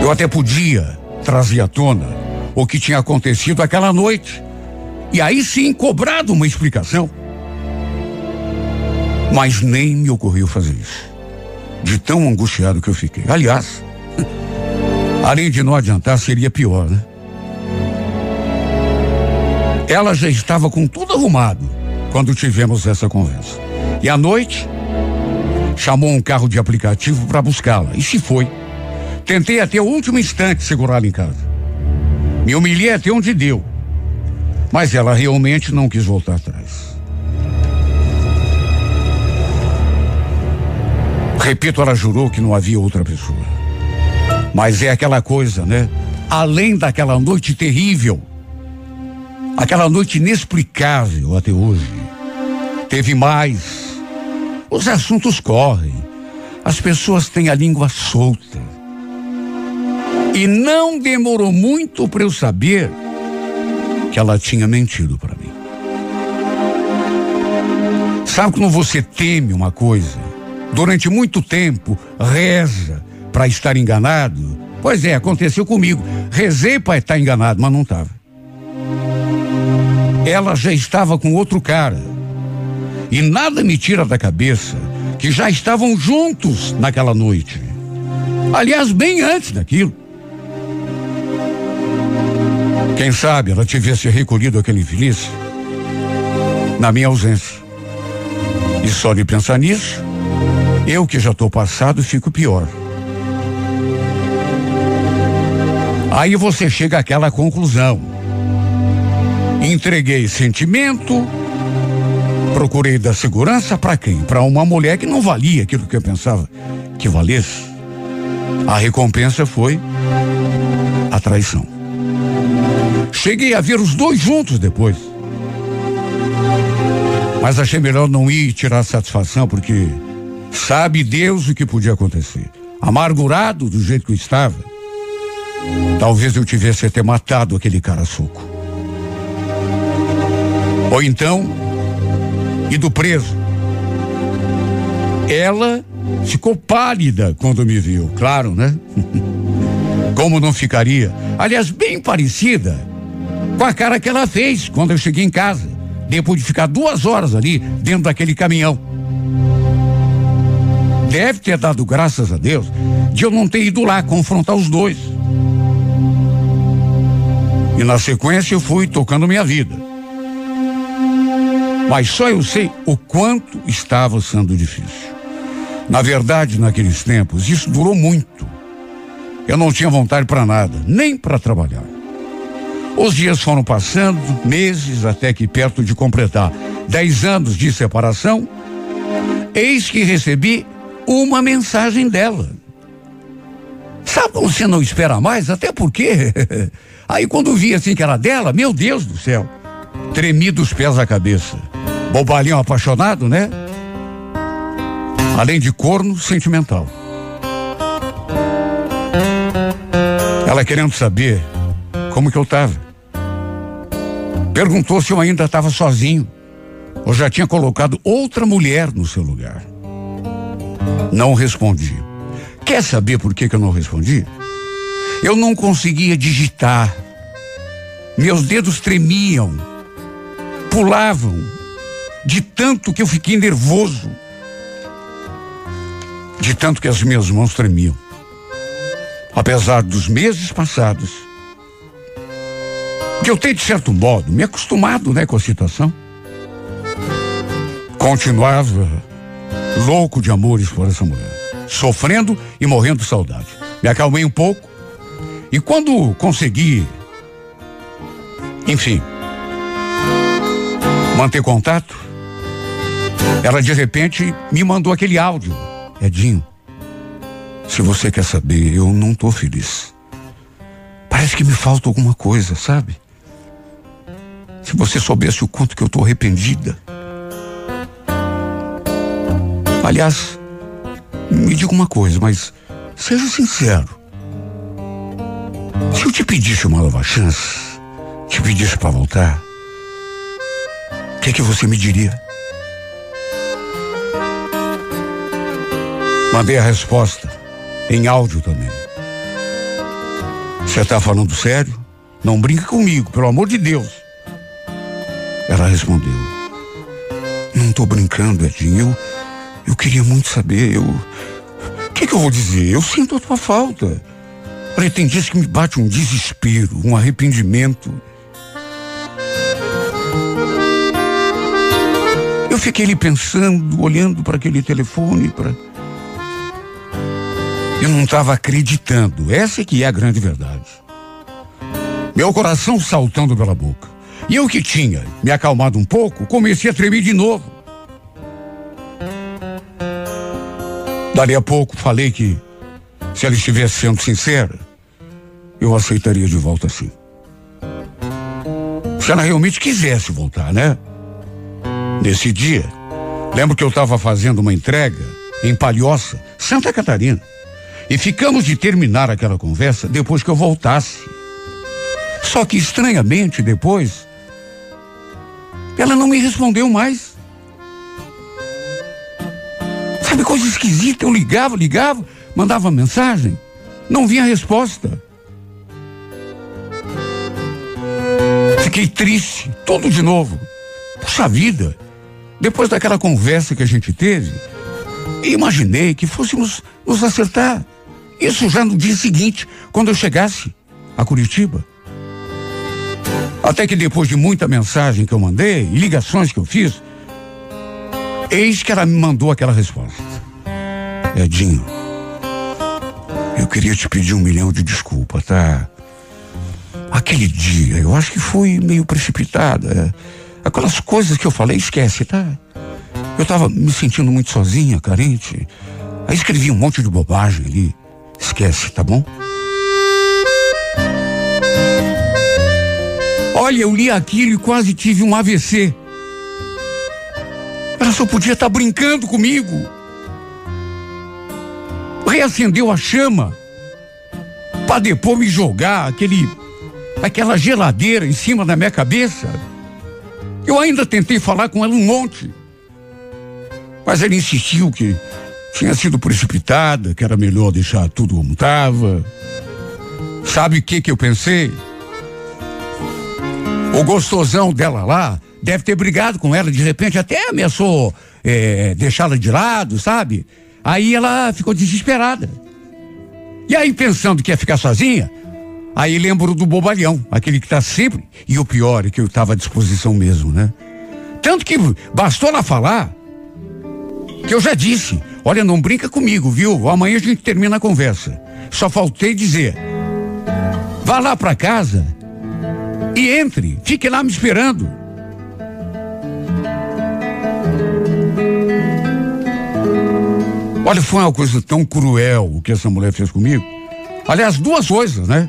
Eu até podia trazer à tona o que tinha acontecido aquela noite. E aí sim cobrado uma explicação. Mas nem me ocorreu fazer isso. De tão angustiado que eu fiquei. Aliás, além de não adiantar, seria pior, né? Ela já estava com tudo arrumado quando tivemos essa conversa. E à noite, chamou um carro de aplicativo para buscá-la. E se foi. Tentei até o último instante segurá-la em casa. Me humilhei até onde deu. Mas ela realmente não quis voltar atrás. Repito, ela jurou que não havia outra pessoa. Mas é aquela coisa, né? Além daquela noite terrível, aquela noite inexplicável até hoje, teve mais. Os assuntos correm, as pessoas têm a língua solta. E não demorou muito para eu saber que ela tinha mentido para mim. Sabe quando você teme uma coisa? Durante muito tempo, reza para estar enganado? Pois é, aconteceu comigo. Rezei para estar enganado, mas não estava. Ela já estava com outro cara. E nada me tira da cabeça que já estavam juntos naquela noite. Aliás, bem antes daquilo. Quem sabe ela tivesse recolhido aquele infeliz na minha ausência. E só de pensar nisso, eu que já estou passado fico pior. Aí você chega àquela conclusão. Entreguei sentimento, procurei dar segurança para quem? Para uma mulher que não valia aquilo que eu pensava que valesse. A recompensa foi a traição. Cheguei a ver os dois juntos depois. Mas achei melhor não ir tirar satisfação, porque sabe Deus o que podia acontecer. Amargurado do jeito que eu estava, talvez eu tivesse até matado aquele cara soco. Ou então, ido preso. Ela ficou pálida quando me viu, claro, né? Como não ficaria? Aliás, bem parecida com a cara que ela fez quando eu cheguei em casa, depois de ficar duas horas ali dentro daquele caminhão. Deve ter dado graças a Deus de eu não ter ido lá confrontar os dois. E na sequência eu fui tocando minha vida. Mas só eu sei o quanto estava sendo difícil. Na verdade, naqueles tempos, isso durou muito. Eu não tinha vontade para nada, nem para trabalhar. Os dias foram passando, meses, até que perto de completar dez anos de separação, eis que recebi uma mensagem dela. Sabe quando você não espera mais? Até porque. Aí quando vi assim que era dela, meu Deus do céu, tremi dos pés à cabeça. Bobalhão apaixonado, né? Além de corno sentimental. Ela querendo saber como que eu estava. Perguntou se eu ainda estava sozinho ou já tinha colocado outra mulher no seu lugar. Não respondi. Quer saber por que, que eu não respondi? Eu não conseguia digitar. Meus dedos tremiam, pulavam, de tanto que eu fiquei nervoso, de tanto que as minhas mãos tremiam. Apesar dos meses passados, que eu tenho de certo modo me acostumado, né, com a situação. Continuava louco de amores por essa mulher, sofrendo e morrendo de saudade. Me acalmei um pouco e quando consegui, enfim, manter contato, ela de repente me mandou aquele áudio. Edinho, se você quer saber, eu não tô feliz. Parece que me falta alguma coisa, sabe? Se você soubesse o quanto que eu tô arrependida. Aliás, me diga uma coisa, mas seja sincero. Se eu te pedisse uma nova chance, te pedisse para voltar, o que, que você me diria? Mandei a resposta, em áudio também. Você tá falando sério? Não brinca comigo, pelo amor de Deus. Ela respondeu: Não tô brincando, Edinho. Eu, eu queria muito saber. Eu. O que, que eu vou dizer? Eu sinto a tua falta. Olha, tem dias que me bate um desespero, um arrependimento. Eu fiquei ali pensando, olhando para aquele telefone, para. Eu não estava acreditando. Essa é que é a grande verdade. Meu coração saltando pela boca. E eu que tinha me acalmado um pouco, comecei a tremer de novo. Dali a pouco falei que se ela estivesse sendo sincera, eu aceitaria de volta sim. Se ela realmente quisesse voltar, né? Nesse dia, lembro que eu estava fazendo uma entrega em Palhoça, Santa Catarina. E ficamos de terminar aquela conversa depois que eu voltasse. Só que estranhamente depois, ela não me respondeu mais. Sabe, coisa esquisita. Eu ligava, ligava, mandava mensagem, não vinha resposta. Fiquei triste, tudo de novo. Puxa vida, depois daquela conversa que a gente teve, imaginei que fôssemos nos acertar. Isso já no dia seguinte, quando eu chegasse a Curitiba. Até que depois de muita mensagem que eu mandei e ligações que eu fiz, eis que ela me mandou aquela resposta. Edinho, eu queria te pedir um milhão de desculpas, tá? Aquele dia, eu acho que foi meio precipitada. Aquelas coisas que eu falei, esquece, tá? Eu tava me sentindo muito sozinha, carente. Aí escrevi um monte de bobagem ali. Esquece, tá bom? Olha, eu li aquilo e quase tive um AVC. Ela só podia estar brincando comigo. Reacendeu a chama para depois me jogar aquele aquela geladeira em cima da minha cabeça. Eu ainda tentei falar com ela um monte. Mas ela insistiu que tinha sido precipitada, que era melhor deixar tudo como estava. Sabe o que que eu pensei? O gostosão dela lá deve ter brigado com ela, de repente até ameaçou é, deixá-la de lado, sabe? Aí ela ficou desesperada. E aí, pensando que ia ficar sozinha, aí lembro do bobalhão, aquele que tá sempre. E o pior é que eu estava à disposição mesmo, né? Tanto que bastou ela falar que eu já disse: olha, não brinca comigo, viu? Amanhã a gente termina a conversa. Só faltei dizer: vá lá para casa e entre, fique lá me esperando. Olha, foi uma coisa tão cruel o que essa mulher fez comigo. Aliás, duas coisas, né?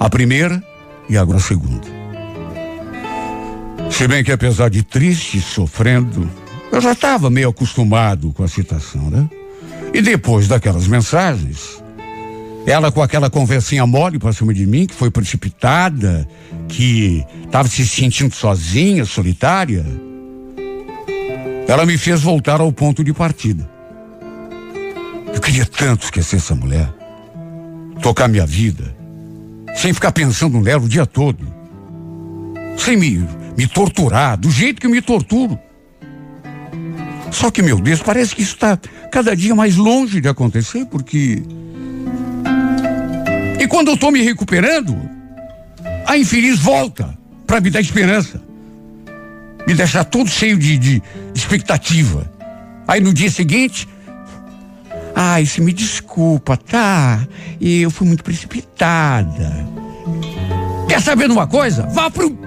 A primeira e agora a segunda. Se bem que apesar de triste, sofrendo, eu já estava meio acostumado com a situação, né? E depois daquelas mensagens, ela com aquela conversinha mole pra cima de mim, que foi precipitada, que estava se sentindo sozinha, solitária, ela me fez voltar ao ponto de partida. Eu queria tanto esquecer essa mulher, tocar minha vida, sem ficar pensando nela o dia todo, sem me, me torturar do jeito que me torturo. Só que, meu Deus, parece que isso está cada dia mais longe de acontecer, porque. E quando eu estou me recuperando, a infeliz volta para me dar esperança, me deixar todo cheio de, de expectativa. Aí no dia seguinte, ai, se me desculpa, tá? Eu fui muito precipitada. Quer saber de uma coisa? Vá pro.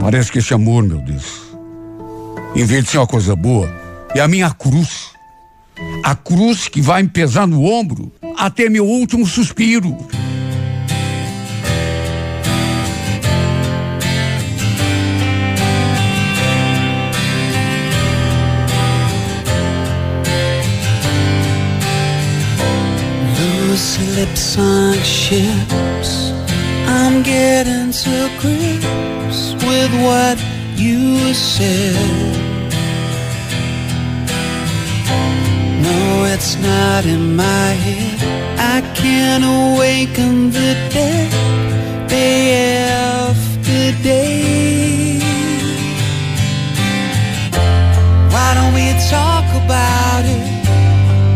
Parece que esse amor, meu Deus, ser uma coisa boa, é a minha cruz. A cruz que vai me pesar no ombro até meu último suspiro. Loose lips on ships. I'm getting to grips with what you said. No, it's not in my head. I can't awaken the dead day after day. Why don't we talk about it?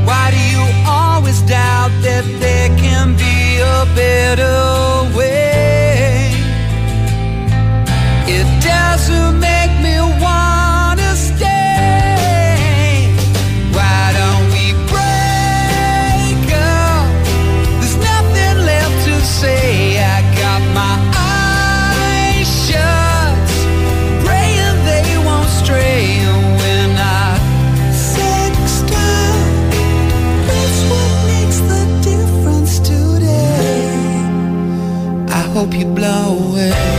Why do you always doubt that there can be a better way? Hope you blow away.